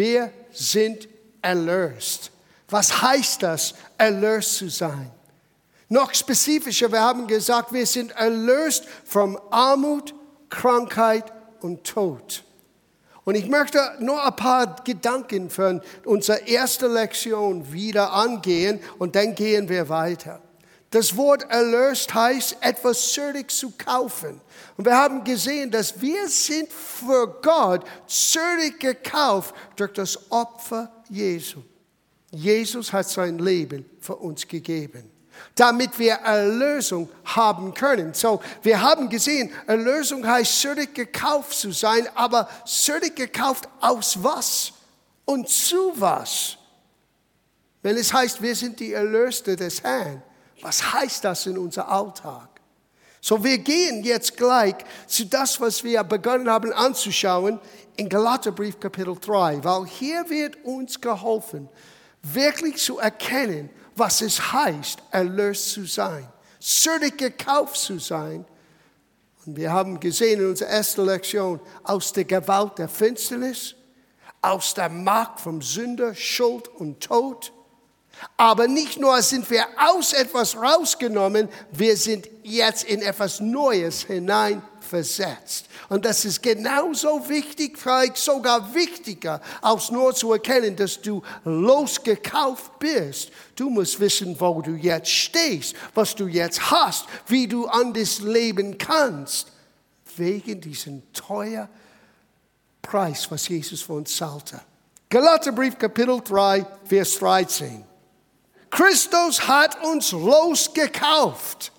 wir sind erlöst. Was heißt das, erlöst zu sein? Noch spezifischer, wir haben gesagt, wir sind erlöst von Armut, Krankheit und Tod. Und ich möchte nur ein paar Gedanken für unsere erste Lektion wieder angehen und dann gehen wir weiter. Das Wort erlöst heißt, etwas zürich zu kaufen. Und wir haben gesehen, dass wir sind für Gott zürich gekauft durch das Opfer Jesu. Jesus hat sein Leben für uns gegeben, damit wir Erlösung haben können. So, wir haben gesehen, Erlösung heißt zürich gekauft zu sein, aber zürich gekauft aus was und zu was? Wenn es heißt, wir sind die Erlöste des Herrn, was heißt das in unser Alltag? So, wir gehen jetzt gleich zu das, was wir begonnen haben anzuschauen in Galaterbrief Kapitel 3, weil hier wird uns geholfen, wirklich zu erkennen, was es heißt, erlöst zu sein, sürdig gekauft zu sein. Und wir haben gesehen in unserer ersten Lektion, aus der Gewalt der Finsternis, aus der Macht vom Sünder, Schuld und Tod, aber nicht nur sind wir aus etwas rausgenommen, wir sind jetzt in etwas Neues hineinversetzt. Und das ist genauso wichtig, vielleicht sogar wichtiger, als nur zu erkennen, dass du losgekauft bist. Du musst wissen, wo du jetzt stehst, was du jetzt hast, wie du an das leben kannst, wegen diesem teuer Preis, was Jesus für uns zahlte. Galaterbrief Kapitel 3, Vers 13. Christus hat uns losgekauft.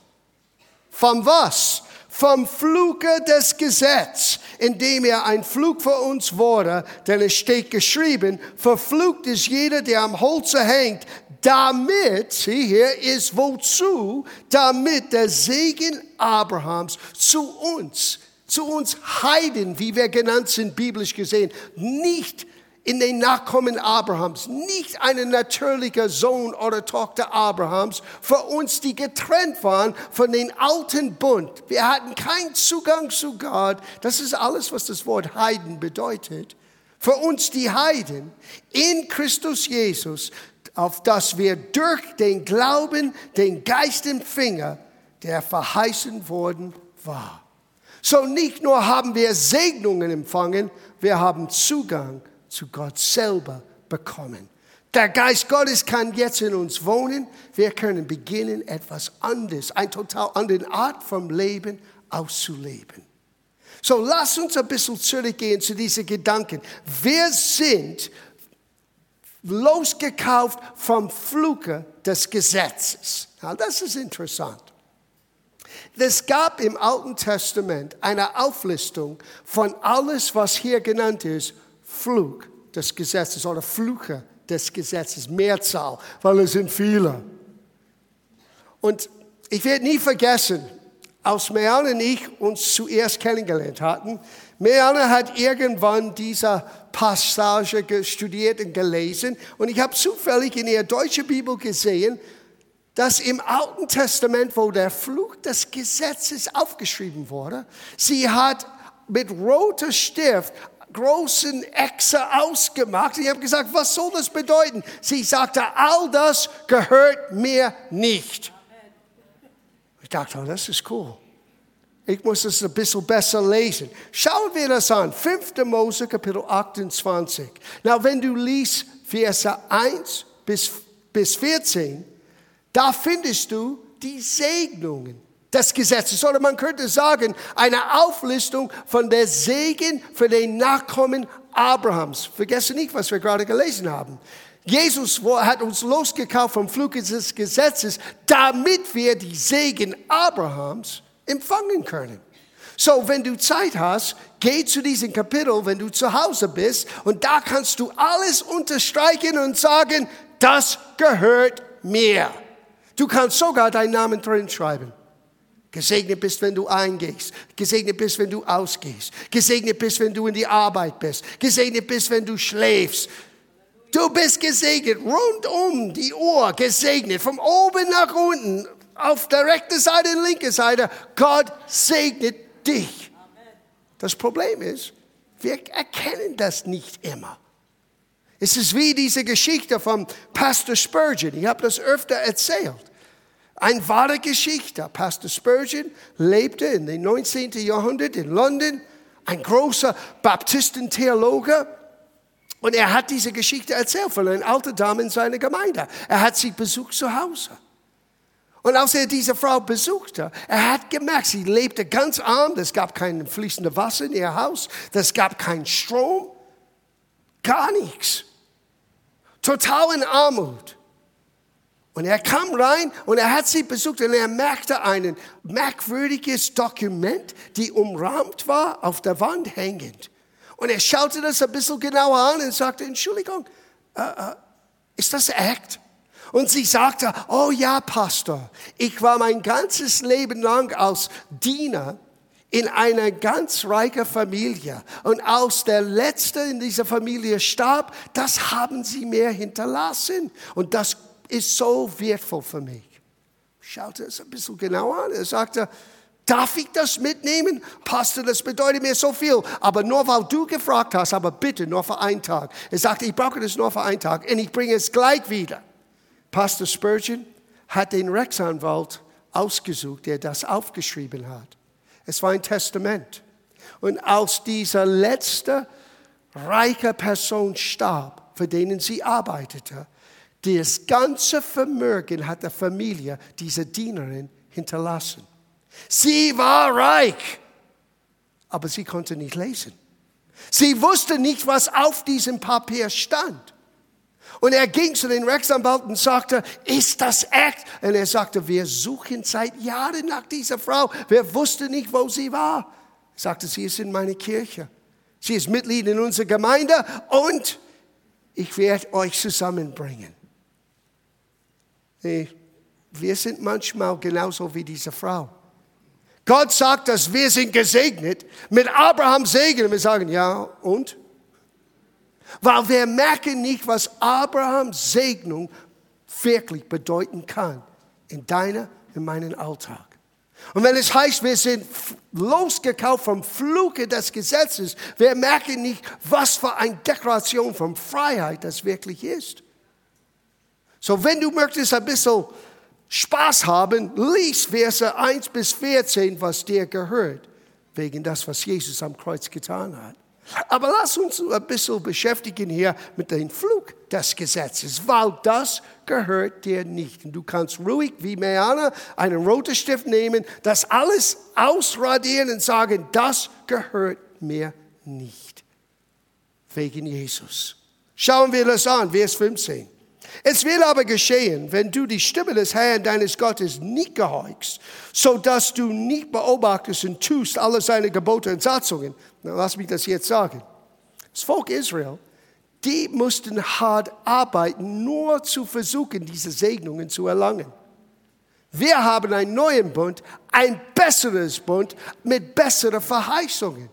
Von was? Vom Fluge des Gesetzes, indem er ein Flug für uns wurde, denn es steht geschrieben, verflucht ist jeder, der am Holze hängt, damit, sieh hier, ist wozu, damit der Segen Abrahams zu uns, zu uns Heiden, wie wir genannt sind, biblisch gesehen, nicht in den Nachkommen Abrahams, nicht ein natürlicher Sohn oder Tochter Abrahams, für uns, die getrennt waren von den alten Bund. Wir hatten keinen Zugang zu Gott. Das ist alles, was das Wort Heiden bedeutet. Für uns die Heiden in Christus Jesus, auf das wir durch den Glauben den Geist empfingen, der verheißen worden war. So nicht nur haben wir Segnungen empfangen, wir haben Zugang zu Gott selber bekommen. Der Geist Gottes kann jetzt in uns wohnen. Wir können beginnen, etwas anderes, eine total andere Art vom Leben auszuleben. So, lass uns ein bisschen zurückgehen zu diesen Gedanken. Wir sind losgekauft vom Fluke des Gesetzes. Now, das ist interessant. Es gab im Alten Testament eine Auflistung von alles, was hier genannt ist, Flug des Gesetzes oder Fluche des Gesetzes, Mehrzahl, weil es sind viele. Und ich werde nie vergessen, als Meane und ich uns zuerst kennengelernt hatten, Meane hat irgendwann diese Passage studiert und gelesen und ich habe zufällig in ihrer deutschen Bibel gesehen, dass im Alten Testament, wo der Fluch des Gesetzes aufgeschrieben wurde, sie hat mit roter Stift großen Echse ausgemacht. Ich habe gesagt, was soll das bedeuten? Sie sagte, all das gehört mir nicht. Ich dachte, oh, das ist cool. Ich muss es ein bisschen besser lesen. Schauen wir das an. 5. Mose, Kapitel 28. Na, wenn du liest Verse 1 bis, bis 14, da findest du die Segnungen des Gesetzes. Oder man könnte sagen, eine Auflistung von der Segen für den Nachkommen Abrahams. Vergesse nicht, was wir gerade gelesen haben. Jesus hat uns losgekauft vom Flug des Gesetzes, damit wir die Segen Abrahams empfangen können. So, wenn du Zeit hast, geh zu diesem Kapitel, wenn du zu Hause bist, und da kannst du alles unterstreichen und sagen, das gehört mir. Du kannst sogar deinen Namen drin schreiben. Gesegnet bist, wenn du eingehst. Gesegnet bist, wenn du ausgehst. Gesegnet bist, wenn du in die Arbeit bist. Gesegnet bist, wenn du schläfst. Du bist gesegnet, rund um die Uhr gesegnet, von oben nach unten, auf der rechten Seite und linken Seite. Gott segnet dich. Das Problem ist, wir erkennen das nicht immer. Es ist wie diese Geschichte von Pastor Spurgeon. Ich habe das öfter erzählt. Eine wahre Geschichte. Pastor Spurgeon lebte in den 19. Jahrhundert in London. Ein großer Baptistentheologe. Und er hat diese Geschichte erzählt von einer alten Dame in seiner Gemeinde. Er hat sie besucht zu Hause. Und als er diese Frau besuchte, er hat gemerkt, sie lebte ganz arm, es gab kein fließendes Wasser in ihr Haus, es gab keinen Strom, gar nichts. Total in Armut. Und er kam rein und er hat sie besucht und er merkte ein merkwürdiges Dokument, die umrahmt war, auf der Wand hängend. Und er schaute das ein bisschen genauer an und sagte, Entschuldigung, äh, äh, ist das echt? Und sie sagte, oh ja, Pastor, ich war mein ganzes Leben lang als Diener in einer ganz reichen Familie. Und als der Letzte in dieser Familie starb, das haben sie mir hinterlassen. Und das ist so wertvoll für mich. Schaute es ein bisschen genauer an. Er sagte, darf ich das mitnehmen? Pastor, das bedeutet mir so viel. Aber nur weil du gefragt hast, aber bitte nur für einen Tag. Er sagte, ich brauche das nur für einen Tag und ich bringe es gleich wieder. Pastor Spurgeon hat den Rechtsanwalt ausgesucht, der das aufgeschrieben hat. Es war ein Testament. Und als diese letzte reiche Person starb, für den sie arbeitete, das ganze Vermögen hat der Familie diese Dienerin hinterlassen. Sie war reich, aber sie konnte nicht lesen. Sie wusste nicht, was auf diesem Papier stand. Und er ging zu den Rechtsanwalt und sagte, ist das echt? Und er sagte, wir suchen seit Jahren nach dieser Frau. Wir wussten nicht, wo sie war. Er sagte, sie ist in meiner Kirche. Sie ist Mitglied in unserer Gemeinde und ich werde euch zusammenbringen. Wir sind manchmal genauso wie diese Frau. Gott sagt, dass wir sind gesegnet mit Abrahams Segen. Und wir sagen, ja, und? Weil wir merken nicht, was Abrahams Segnung wirklich bedeuten kann in deiner, in meinen Alltag. Und wenn es heißt, wir sind losgekauft vom Fluke des Gesetzes, wir merken nicht, was für eine Deklaration von Freiheit das wirklich ist. So, wenn du möchtest ein bisschen Spaß haben, lies Verse 1 bis 14, was dir gehört, wegen das, was Jesus am Kreuz getan hat. Aber lass uns ein bisschen beschäftigen hier mit dem Flug des Gesetzes, weil das gehört dir nicht. Und du kannst ruhig wie Meana einen roten Stift nehmen, das alles ausradieren und sagen, das gehört mir nicht. Wegen Jesus. Schauen wir das an, Vers 15. Es will aber geschehen, wenn du die Stimme des Herrn deines Gottes nicht gehorchst, so dass du nicht beobachtest und tust alle seine Gebote und Satzungen. Na, lass mich das jetzt sagen. Das Volk Israel, die mussten hart arbeiten, nur zu versuchen, diese Segnungen zu erlangen. Wir haben einen neuen Bund, ein besseres Bund mit besseren Verheißungen.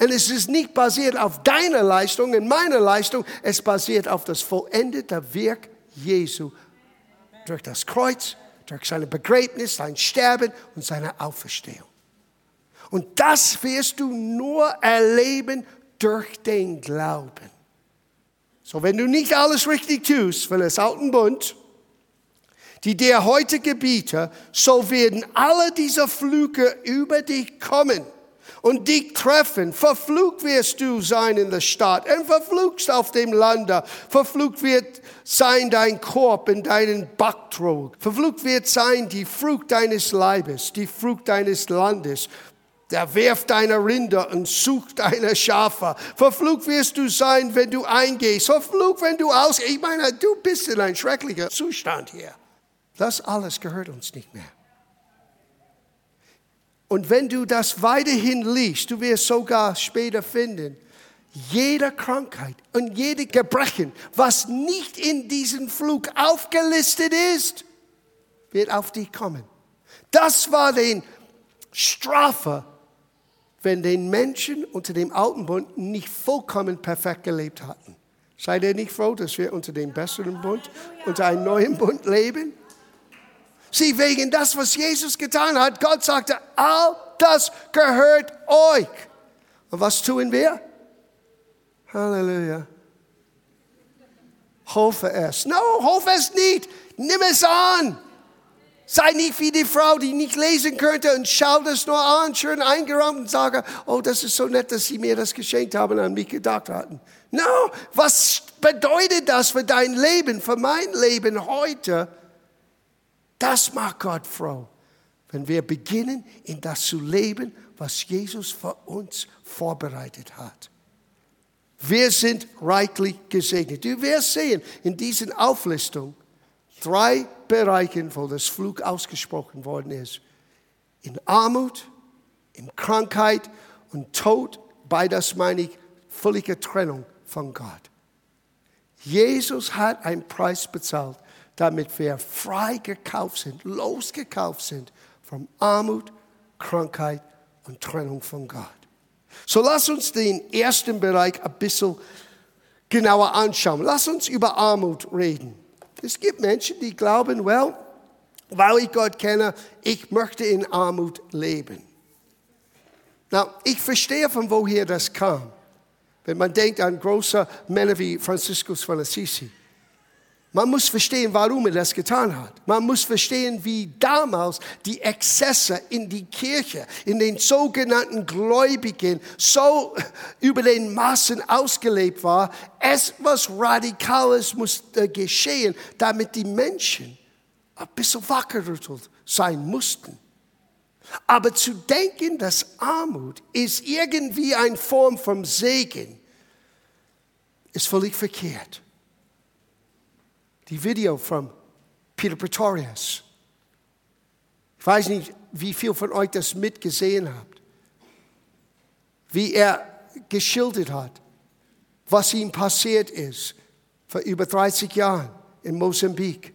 Und es ist nicht basiert auf deiner Leistung und meiner Leistung, es basiert auf das vollendete Werk Jesu. Durch das Kreuz, durch sein Begräbnis, sein Sterben und seine Auferstehung. Und das wirst du nur erleben durch den Glauben. So, wenn du nicht alles richtig tust für das alten Bund, die dir heute gebiete, so werden alle diese Flüge über dich kommen und dich treffen. Verflucht wirst du sein in der Stadt und verflucht auf dem Lande. Verflucht wird sein dein Korb in deinen Backtrog. Verflucht wird sein die Frucht deines Leibes, die Frucht deines Landes. Der wirft deine Rinder und sucht deine Schafe. Verflucht wirst du sein, wenn du eingehst. Verflucht, wenn du aus. Ich meine, du bist in einem schrecklichen Zustand hier. Das alles gehört uns nicht mehr. Und wenn du das weiterhin liest, du wirst sogar später finden, jede Krankheit und jede Gebrechen, was nicht in diesem Flug aufgelistet ist, wird auf dich kommen. Das war die Strafe, wenn den Menschen unter dem alten Bund nicht vollkommen perfekt gelebt hatten. Seid ihr nicht froh, dass wir unter dem besseren Bund, unter einem neuen Bund leben? Sie wegen das, was Jesus getan hat. Gott sagte, all das gehört euch. Und was tun wir? Halleluja. hoffe es. No, hoffe es nicht. Nimm es an. Sei nicht wie die Frau, die nicht lesen könnte und schaut es nur an, schön eingeraumt und sage, oh, das ist so nett, dass Sie mir das geschenkt haben und an mich gedacht hatten. No, was bedeutet das für dein Leben, für mein Leben heute? Das macht Gott froh, wenn wir beginnen, in das zu leben, was Jesus für uns vorbereitet hat. Wir sind reichlich gesegnet. Du wirst sehen in diesen Auflistungen drei Bereichen, wo das Flug ausgesprochen worden ist. In Armut, in Krankheit und Tod, beides meine ich völlige Trennung von Gott. Jesus hat einen Preis bezahlt, damit wir frei gekauft sind, losgekauft sind von Armut, Krankheit und Trennung von Gott. So lass uns den ersten Bereich ein bisschen genauer anschauen. Lass uns über Armut reden. Es gibt Menschen, die glauben, well, weil ich Gott kenne, ich möchte in Armut leben. Na, ich verstehe, von woher das kam. Wenn man denkt an große Männer wie Franziskus von Assisi. Man muss verstehen, warum er das getan hat. Man muss verstehen, wie damals die Exzesse in die Kirche, in den sogenannten Gläubigen, so über den Massen ausgelebt war. Etwas Radikales musste geschehen, damit die Menschen ein bisschen wackerrüttelt sein mussten. Aber zu denken, dass Armut ist irgendwie eine Form von Segen, ist völlig verkehrt die Video von Peter Pretorius. Ich weiß nicht, wie viel von euch das mitgesehen habt. Wie er geschildert hat, was ihm passiert ist vor über 30 Jahren in Mosambik.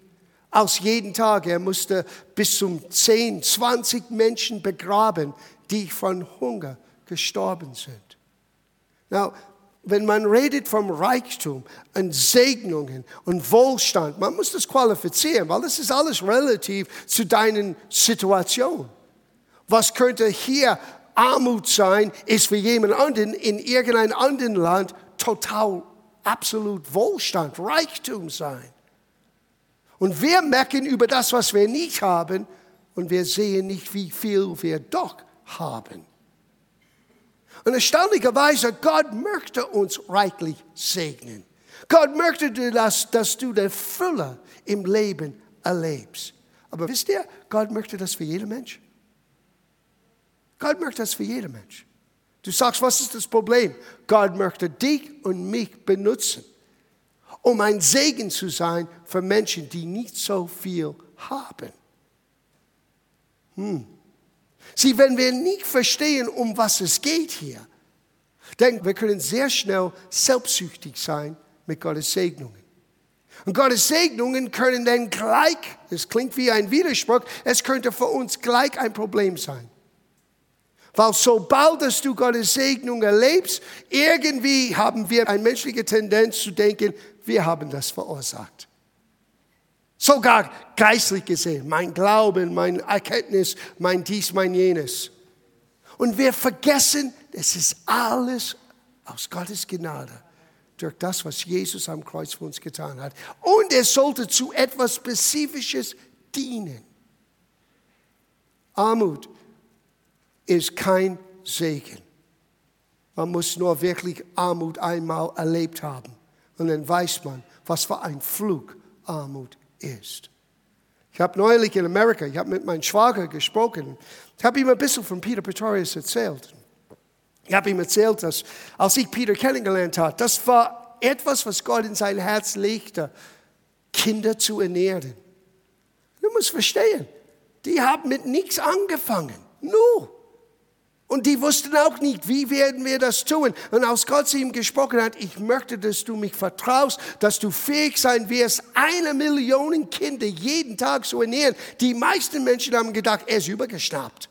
Aus jeden Tag, er musste bis zum 10, 20 Menschen begraben, die von Hunger gestorben sind. Now, wenn man redet vom Reichtum und Segnungen und Wohlstand, man muss das qualifizieren, weil das ist alles relativ zu deinen Situationen. Was könnte hier Armut sein, ist für jemand anderen in irgendeinem anderen Land total absolut Wohlstand, Reichtum sein. Und wir merken über das, was wir nicht haben, und wir sehen nicht, wie viel wir doch haben. Und erstaunlicherweise, Gott möchte uns reichlich segnen. Gott möchte, dass, dass du die Fülle im Leben erlebst. Aber wisst ihr, Gott möchte das für jeden Mensch. Gott möchte das für jeden Mensch. Du sagst, was ist das Problem? Gott möchte dich und mich benutzen, um ein Segen zu sein für Menschen, die nicht so viel haben. Hm. Sieh, wenn wir nicht verstehen, um was es geht hier, denn wir können sehr schnell selbstsüchtig sein mit Gottes Segnungen. Und Gottes Segnungen können dann gleich, es klingt wie ein Widerspruch, es könnte für uns gleich ein Problem sein. Weil sobald dass du Gottes Segnung erlebst, irgendwie haben wir eine menschliche Tendenz zu denken, wir haben das verursacht. Sogar geistlich gesehen, mein Glauben, mein Erkenntnis, mein dies, mein jenes. Und wir vergessen, es ist alles aus Gottes Gnade durch das, was Jesus am Kreuz für uns getan hat. Und es sollte zu etwas Spezifisches dienen. Armut ist kein Segen. Man muss nur wirklich Armut einmal erlebt haben. Und dann weiß man, was für ein Flug Armut ist. Ich habe neulich in Amerika, ich habe mit meinem Schwager gesprochen. Ich habe ihm ein bisschen von Peter Pretorius erzählt. Ich habe ihm erzählt, dass als ich Peter kennengelernt habe, das war etwas, was Gott in sein Herz legte, Kinder zu ernähren. Du musst verstehen, die haben mit nichts angefangen. Nur. Und die wussten auch nicht, wie werden wir das tun. Und als Gott zu ihm gesprochen hat, ich möchte, dass du mich vertraust, dass du fähig sein wirst, eine Million Kinder jeden Tag zu ernähren. Die meisten Menschen haben gedacht, er ist übergeschnappt.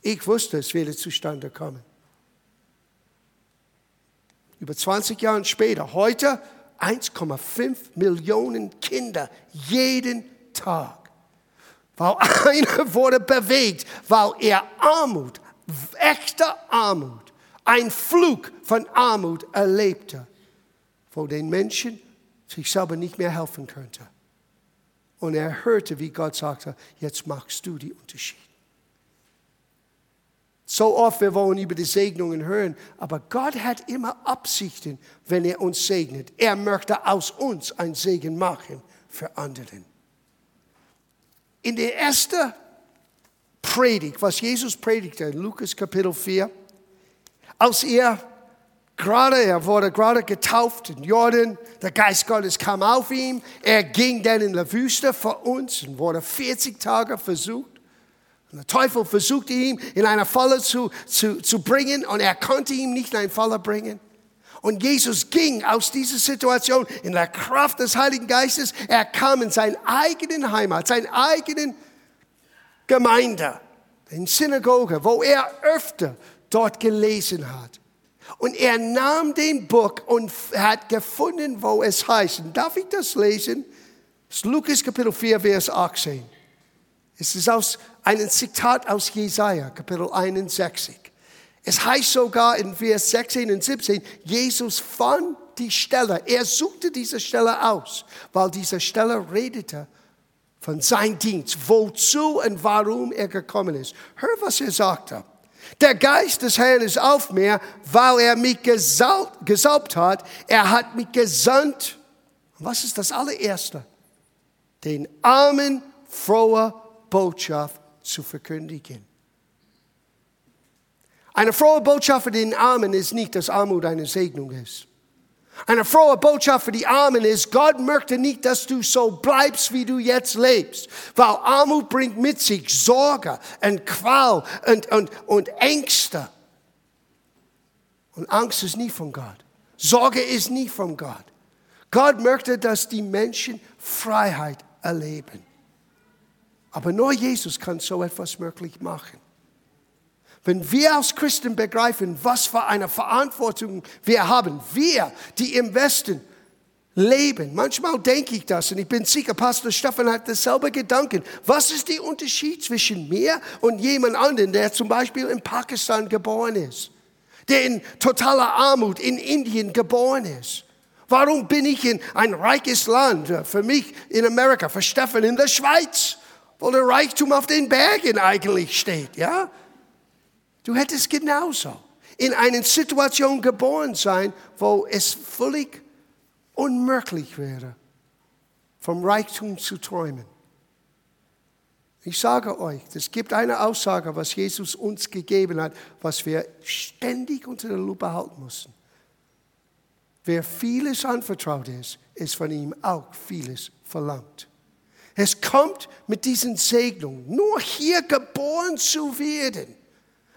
Ich wusste, es werde zustande kommen. Über 20 Jahre später, heute 1,5 Millionen Kinder jeden Tag. Weil einer wurde bewegt, weil er Armut echte Armut, ein Flug von Armut erlebte, wo den Menschen sich selber nicht mehr helfen könnte. Und er hörte, wie Gott sagte, jetzt machst du die Unterschied. So oft wir wollen über die Segnungen hören, aber Gott hat immer Absichten, wenn er uns segnet. Er möchte aus uns ein Segen machen für anderen. In der ersten Predigt, was Jesus predigte, in Lukas Kapitel 4, als er gerade, er wurde gerade getauft in Jordan, der Geist Gottes kam auf ihn, er ging dann in die Wüste für uns und wurde 40 Tage versucht. Und der Teufel versuchte ihn in eine Falle zu, zu, zu bringen und er konnte ihn nicht in eine Falle bringen. Und Jesus ging aus dieser Situation in der Kraft des Heiligen Geistes. Er kam in seine eigenen Heimat, seine eigenen Gemeinde, in Synagoge, wo er öfter dort gelesen hat. Und er nahm den Buch und hat gefunden, wo es heißt. Darf ich das lesen? Das ist Lukas Kapitel 4, Vers 18. Es ist aus einem Zitat aus Jesaja, Kapitel 61. Es heißt sogar in Vers 16 und 17, Jesus fand die Stelle. Er suchte diese Stelle aus, weil diese Stelle redete von seinem Dienst, wozu und warum er gekommen ist. Hör, was er sagte. Der Geist des Herrn ist auf mir, weil er mich gesaubt, gesaubt hat. Er hat mich gesandt. Was ist das allererste? Den Armen frohe Botschaft zu verkündigen. Eine frohe Botschaft für den Armen ist nicht, dass Armut eine Segnung ist. Eine frohe Botschaft für die Armen ist, Gott möchte nicht, dass du so bleibst, wie du jetzt lebst. Weil Armut bringt mit sich Sorge und Qual und, und, und Ängste. Und Angst ist nie von Gott. Sorge ist nie von Gott. Gott möchte, dass die Menschen Freiheit erleben. Aber nur Jesus kann so etwas möglich machen. Wenn wir als Christen begreifen, was für eine Verantwortung wir haben, wir, die im Westen leben, manchmal denke ich das und ich bin sicher, Pastor Stefan hat dasselbe Gedanken. Was ist der Unterschied zwischen mir und jemand anderen, der zum Beispiel in Pakistan geboren ist, der in totaler Armut in Indien geboren ist? Warum bin ich in ein reiches Land, für mich in Amerika, für Stefan in der Schweiz, wo der Reichtum auf den Bergen eigentlich steht, ja? Du hättest genauso in einer Situation geboren sein, wo es völlig unmöglich wäre, vom Reichtum zu träumen. Ich sage euch, es gibt eine Aussage, was Jesus uns gegeben hat, was wir ständig unter der Lupe halten müssen. Wer vieles anvertraut ist, ist von ihm auch vieles verlangt. Es kommt mit diesen Segnungen, nur hier geboren zu werden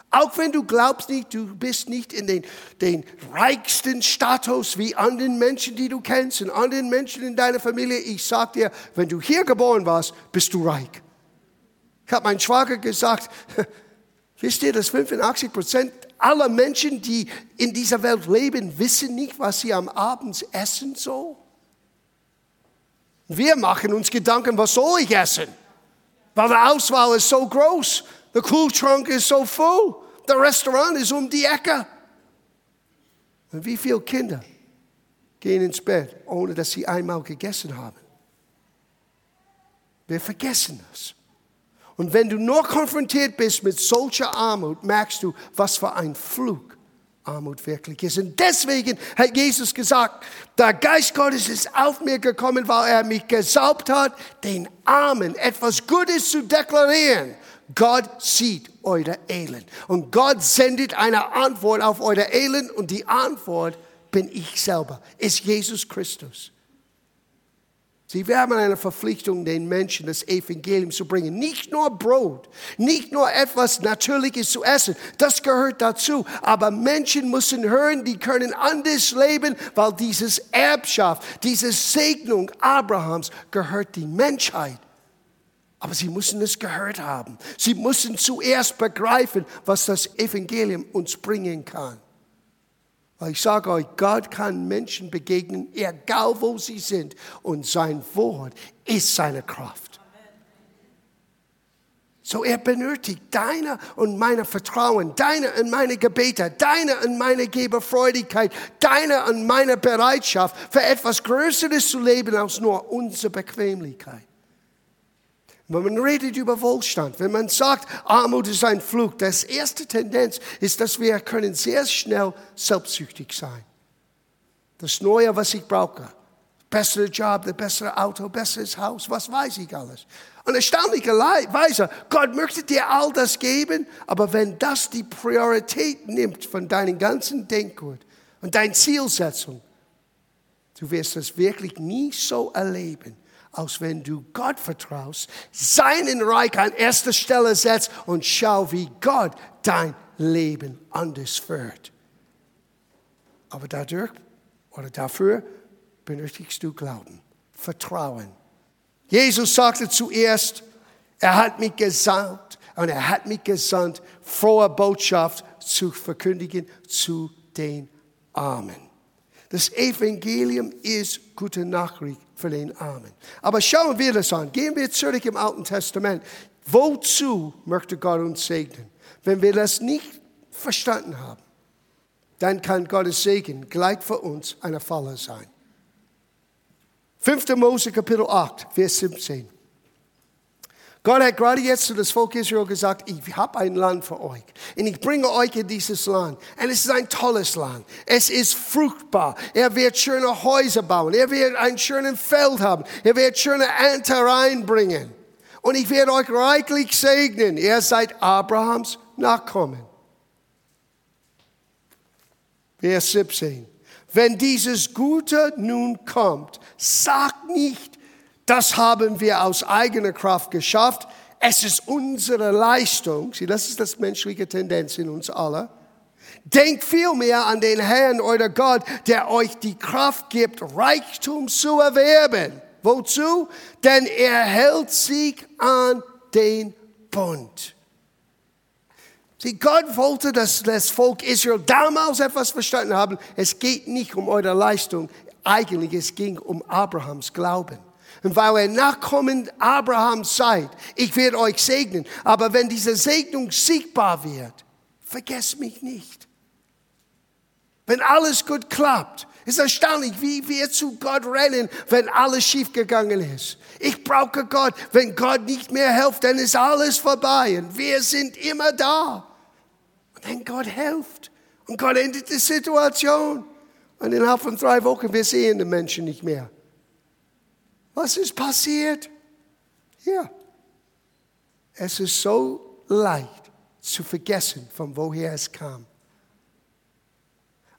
auch wenn du glaubst nicht, du bist nicht in den, den reichsten Status wie anderen Menschen, die du kennst und anderen Menschen in deiner Familie. Ich sag dir, wenn du hier geboren warst, bist du reich. Ich habe meinem Schwager gesagt, wisst ihr, dass 85 Prozent aller Menschen, die in dieser Welt leben, wissen nicht, was sie am Abend essen sollen? Wir machen uns Gedanken, was soll ich essen? Weil die Auswahl ist so groß. Der Kühlschrank ist so voll. Der Restaurant ist um die Ecke. Und wie viele Kinder gehen ins Bett, ohne dass sie einmal gegessen haben? Wir vergessen das. Und wenn du nur konfrontiert bist mit solcher Armut, merkst du, was für ein Flug Armut wirklich ist. Und deswegen hat Jesus gesagt, der Geist Gottes ist auf mir gekommen, weil er mich gesaubt hat, den Armen etwas Gutes zu deklarieren Gott sieht euer Elend. Und Gott sendet eine Antwort auf euer Elend und die Antwort bin ich selber, ist Jesus Christus. Sie haben eine Verpflichtung, den Menschen das Evangelium zu bringen. Nicht nur Brot, nicht nur etwas Natürliches zu essen, das gehört dazu. Aber Menschen müssen hören, die können anders leben, weil dieses Erbschaft, diese Segnung Abrahams gehört die Menschheit. Aber sie müssen es gehört haben. Sie müssen zuerst begreifen, was das Evangelium uns bringen kann. Weil ich sage euch, Gott kann Menschen begegnen, egal wo sie sind. Und sein Wort ist seine Kraft. So er benötigt deine und meine Vertrauen, deine und meine Gebete, deine und meine Geberfreudigkeit, deine und meine Bereitschaft für etwas Größeres zu leben als nur unsere Bequemlichkeit. Wenn man redet über Wohlstand, wenn man sagt, Armut ist ein Flug, das erste Tendenz ist, dass wir können sehr schnell selbstsüchtig sein. Das Neue, was ich brauche, bessere Job, das bessere Auto, besseres Haus, was weiß ich alles. Und erstaunlicherweise, Gott möchte dir all das geben, aber wenn das die Priorität nimmt von deinem ganzen Denkgut und deiner Zielsetzung, du wirst es wirklich nie so erleben, als wenn du Gott vertraust, seinen Reich an erster Stelle setzt und schau, wie Gott dein Leben anders führt. Aber dadurch oder dafür benötigst du Glauben, Vertrauen. Jesus sagte zuerst, er hat mich gesandt und er hat mich gesandt, frohe Botschaft zu verkündigen zu den Armen. Das Evangelium ist gute Nachricht für den Armen. Aber schauen wir das an. Gehen wir zurück im Alten Testament. Wozu möchte Gott uns segnen? Wenn wir das nicht verstanden haben, dann kann Gottes Segen gleich für uns eine Falle sein. 5. Mose Kapitel 8, Vers 17. Gott hat gerade jetzt zu das Volk Israel gesagt, ich habe ein Land für euch. Und ich bringe euch in dieses Land. Und es ist ein tolles Land. Es ist fruchtbar. Er wird schöne Häuser bauen. Er wird ein schönes Feld haben. Er wird schöne Ernte reinbringen. Und ich werde euch reichlich segnen. Ihr seid Abrahams Nachkommen. Vers 17. Wenn dieses Gute nun kommt, sagt nicht, das haben wir aus eigener Kraft geschafft. Es ist unsere Leistung. Sieh, das ist das menschliche Tendenz in uns alle. Denkt vielmehr an den Herrn, euer Gott, der euch die Kraft gibt, Reichtum zu erwerben. Wozu? Denn er hält sich an den Bund. Sieh, Gott wollte, dass das Volk Israel damals etwas verstanden haben. Es geht nicht um eure Leistung. Eigentlich, es ging um Abrahams Glauben. Und weil ihr Nachkommen Abrahams seid, ich werde euch segnen. Aber wenn diese Segnung sichtbar wird, vergesst mich nicht. Wenn alles gut klappt, ist erstaunlich, wie wir zu Gott rennen, wenn alles schiefgegangen ist. Ich brauche Gott. Wenn Gott nicht mehr hilft, dann ist alles vorbei. Und wir sind immer da. Und dann Gott hilft. Und Gott endet die Situation. Und innerhalb von drei Wochen, wir sehen den Menschen nicht mehr. Was ist passiert? Ja. Es ist so leicht zu vergessen, von woher es kam.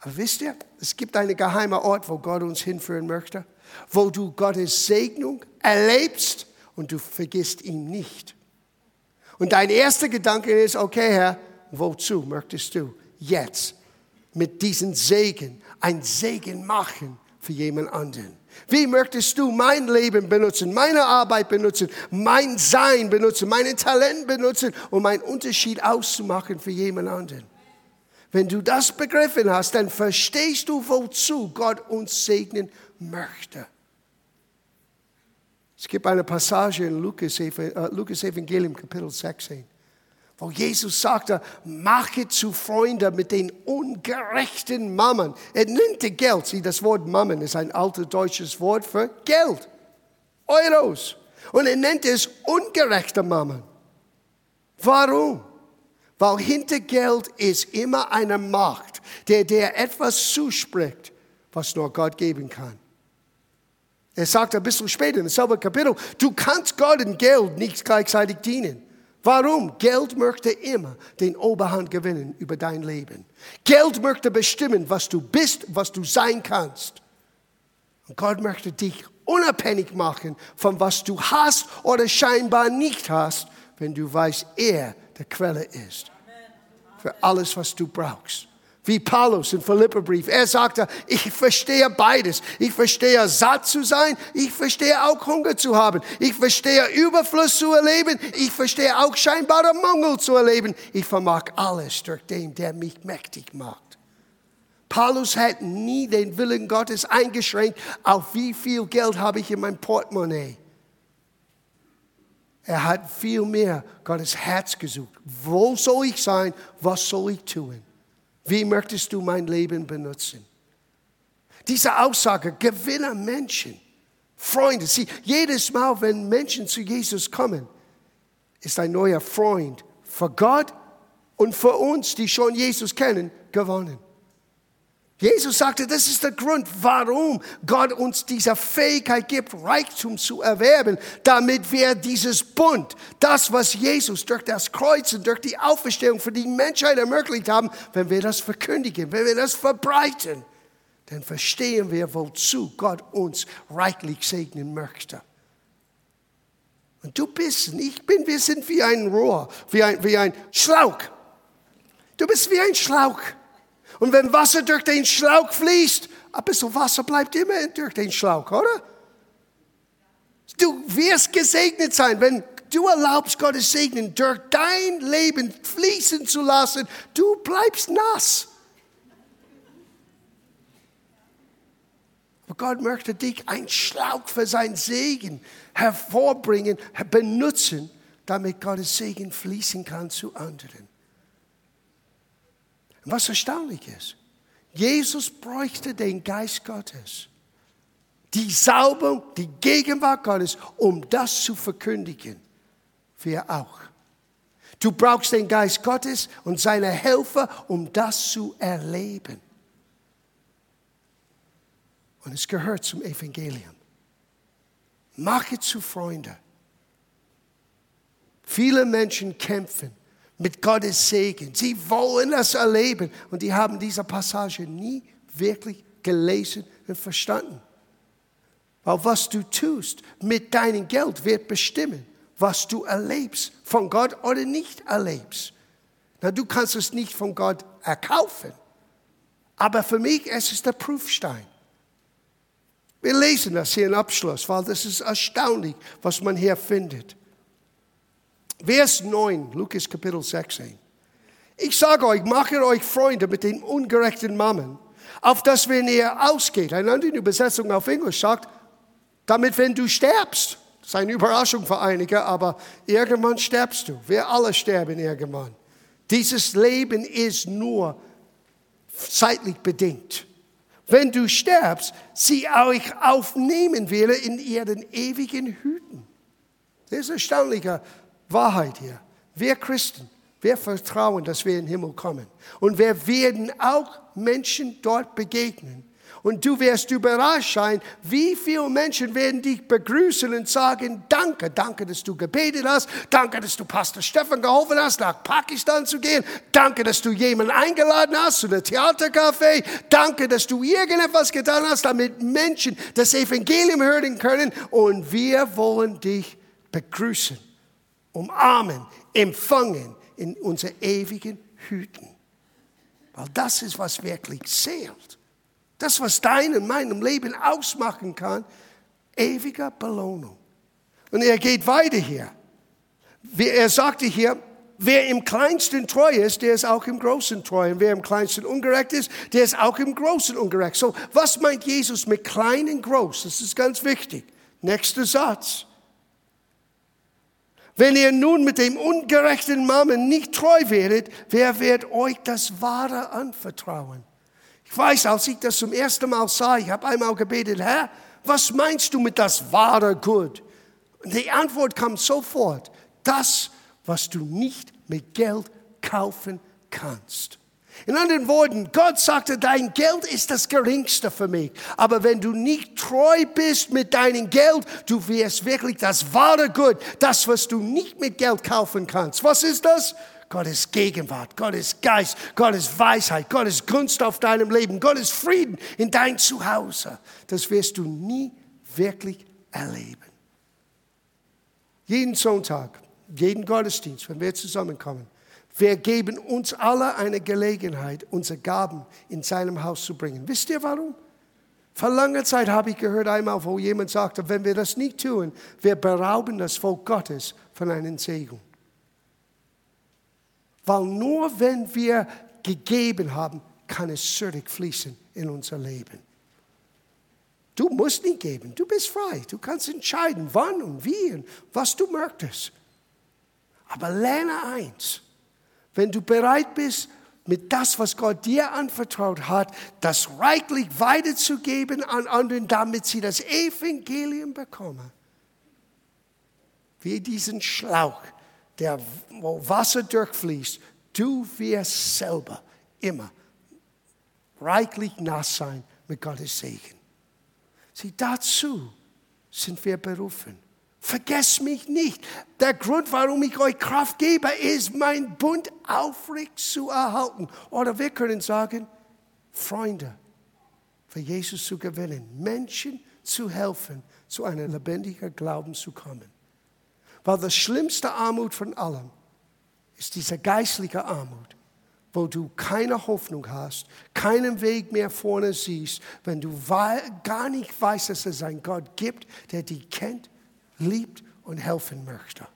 Aber wisst ihr, es gibt einen geheimen Ort, wo Gott uns hinführen möchte, wo du Gottes Segnung erlebst und du vergisst ihn nicht. Und dein erster Gedanke ist, okay Herr, wozu möchtest du jetzt mit diesem Segen ein Segen machen für jemand anderen? Wie möchtest du mein Leben benutzen, meine Arbeit benutzen, mein Sein benutzen, mein Talent benutzen, um einen Unterschied auszumachen für jemand anderen? Wenn du das begriffen hast, dann verstehst du, wozu Gott uns segnen möchte. Es gibt eine Passage in Lukas, äh, Lukas Evangelium, Kapitel 16 wo Jesus sagte, mache zu Freunden mit den ungerechten Mammen. Er nannte Geld. Sieh, das Wort Mammen ist ein altes deutsches Wort für Geld. Euros. Und er nennt es ungerechte Mammen. Warum? Weil hinter Geld ist immer eine Macht, der dir etwas zuspricht, was nur Gott geben kann. Er sagt ein bisschen später in demselben Kapitel, du kannst Gott und Geld nicht gleichzeitig dienen. Warum? Geld möchte immer den Oberhand gewinnen über dein Leben. Geld möchte bestimmen, was du bist, was du sein kannst. Und Gott möchte dich unabhängig machen von was du hast oder scheinbar nicht hast, wenn du weißt, er der Quelle ist. Für alles, was du brauchst wie Paulus im Philipperbrief. Er sagte, ich verstehe beides. Ich verstehe satt zu sein, ich verstehe auch Hunger zu haben. Ich verstehe Überfluss zu erleben, ich verstehe auch scheinbare Mangel zu erleben. Ich vermag alles durch den, der mich mächtig macht. Paulus hat nie den Willen Gottes eingeschränkt, auf wie viel Geld habe ich in meinem Portemonnaie. Er hat viel mehr Gottes Herz gesucht. Wo soll ich sein? Was soll ich tun? Wie möchtest du mein Leben benutzen? Diese Aussage, gewinne Menschen, Freunde. Sie, jedes Mal, wenn Menschen zu Jesus kommen, ist ein neuer Freund für Gott und für uns, die schon Jesus kennen, gewonnen. Jesus sagte, das ist der Grund, warum Gott uns diese Fähigkeit gibt, Reichtum zu erwerben, damit wir dieses Bund, das, was Jesus durch das Kreuz und durch die Auferstehung für die Menschheit ermöglicht haben, wenn wir das verkündigen, wenn wir das verbreiten, dann verstehen wir, wozu Gott uns reichlich segnen möchte. Und du bist, ich bin, wir sind wie ein Rohr, wie ein, wie ein Schlauch. Du bist wie ein Schlauch. Und wenn Wasser durch den Schlauch fließt, ein bisschen Wasser bleibt immer durch den Schlauch, oder? Du wirst gesegnet sein, wenn du erlaubst, Gottes Segen durch dein Leben fließen zu lassen. Du bleibst nass. Aber Gott möchte dich ein Schlauch für sein Segen hervorbringen, benutzen, damit Gottes Segen fließen kann zu anderen. Was erstaunlich ist, Jesus bräuchte den Geist Gottes, die Salbung, die Gegenwart Gottes, um das zu verkündigen. Wir auch. Du brauchst den Geist Gottes und seine Helfer, um das zu erleben. Und es gehört zum Evangelium. Mache zu Freunde. Viele Menschen kämpfen mit Gottes Segen. Sie wollen das erleben und die haben diese Passage nie wirklich gelesen und verstanden. Weil was du tust mit deinem Geld wird bestimmen, was du erlebst, von Gott oder nicht erlebst. Na, du kannst es nicht von Gott erkaufen, aber für mich es ist der Prüfstein. Wir lesen das hier im Abschluss, weil das ist erstaunlich, was man hier findet. Vers 9, Lukas Kapitel 16. Ich sage euch, mache euch Freunde mit den ungerechten Mammen, auf das, wenn ihr ausgeht, eine andere Übersetzung auf Englisch sagt, damit, wenn du sterbst, das ist eine Überraschung für einige, aber irgendwann sterbst du. Wir alle sterben irgendwann. Dieses Leben ist nur zeitlich bedingt. Wenn du stirbst, sie euch aufnehmen will in ihren ewigen Hüten. Das ist erstaunlicher Wahrheit hier. Wir Christen, wir vertrauen, dass wir in den Himmel kommen. Und wir werden auch Menschen dort begegnen. Und du wirst überrascht sein, wie viele Menschen werden dich begrüßen und sagen, danke, danke, dass du gebetet hast, danke, dass du Pastor Stefan geholfen hast, nach Pakistan zu gehen, danke, dass du jemanden eingeladen hast zu der Theatercafé, danke, dass du irgendetwas getan hast, damit Menschen das Evangelium hören können und wir wollen dich begrüßen umarmen, empfangen in unser ewigen Hüten. Weil das ist, was wirklich zählt. Das, was dein und meinem Leben ausmachen kann, ewiger Belohnung. Und er geht weiter hier. Er sagte hier, wer im Kleinsten treu ist, der ist auch im Großen treu. Und wer im Kleinsten ungerecht ist, der ist auch im Großen ungerecht. So, was meint Jesus mit klein und groß? Das ist ganz wichtig. Nächster Satz. Wenn ihr nun mit dem ungerechten Mammen nicht treu werdet, wer wird euch das Wahre anvertrauen? Ich weiß, als ich das zum ersten Mal sah, ich habe einmal gebetet, Herr, was meinst du mit das wahre Gut? Und die Antwort kam sofort, das, was du nicht mit Geld kaufen kannst. In anderen Worten, Gott sagte, dein Geld ist das geringste für mich. Aber wenn du nicht treu bist mit deinem Geld, du wirst wirklich das wahre Gut, das, was du nicht mit Geld kaufen kannst. Was ist das? Gottes Gegenwart, Gottes Geist, Gottes Weisheit, Gottes Gunst auf deinem Leben, Gottes Frieden in dein Zuhause. Das wirst du nie wirklich erleben. Jeden Sonntag, jeden Gottesdienst, wenn wir zusammenkommen, wir geben uns alle eine Gelegenheit, unsere Gaben in seinem Haus zu bringen. Wisst ihr warum? Vor langer Zeit habe ich gehört einmal, wo jemand sagte, wenn wir das nicht tun, wir berauben das Volk Gottes von einem Segen. Weil nur wenn wir gegeben haben, kann es zurückfließen in unser Leben. Du musst nicht geben, du bist frei. Du kannst entscheiden, wann und wie und was du möchtest. Aber lerne eins, wenn du bereit bist, mit das, was Gott dir anvertraut hat, das reichlich weiterzugeben an anderen, damit sie das Evangelium bekommen. Wie diesen Schlauch, der, wo Wasser durchfließt, du wirst selber immer reichlich nass sein mit Gottes Segen. Sieh, dazu sind wir berufen. Vergesst mich nicht. Der Grund, warum ich euch Kraft gebe, ist, mein Bund aufrecht zu erhalten. Oder wir können sagen, Freunde für Jesus zu gewinnen, Menschen zu helfen, zu einem lebendigen Glauben zu kommen. Weil das schlimmste Armut von allem ist diese geistliche Armut, wo du keine Hoffnung hast, keinen Weg mehr vorne siehst, wenn du gar nicht weißt, dass es einen Gott gibt, der dich kennt liebt und helfen möchte.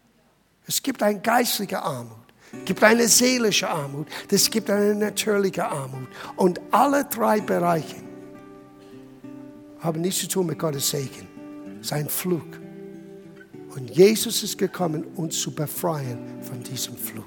Es gibt eine geistliche Armut, es gibt eine seelische Armut, es gibt eine natürliche Armut. Und alle drei Bereiche haben nichts zu tun mit Gottes Segen. Sein Flug. Und Jesus ist gekommen, uns zu befreien von diesem Flug.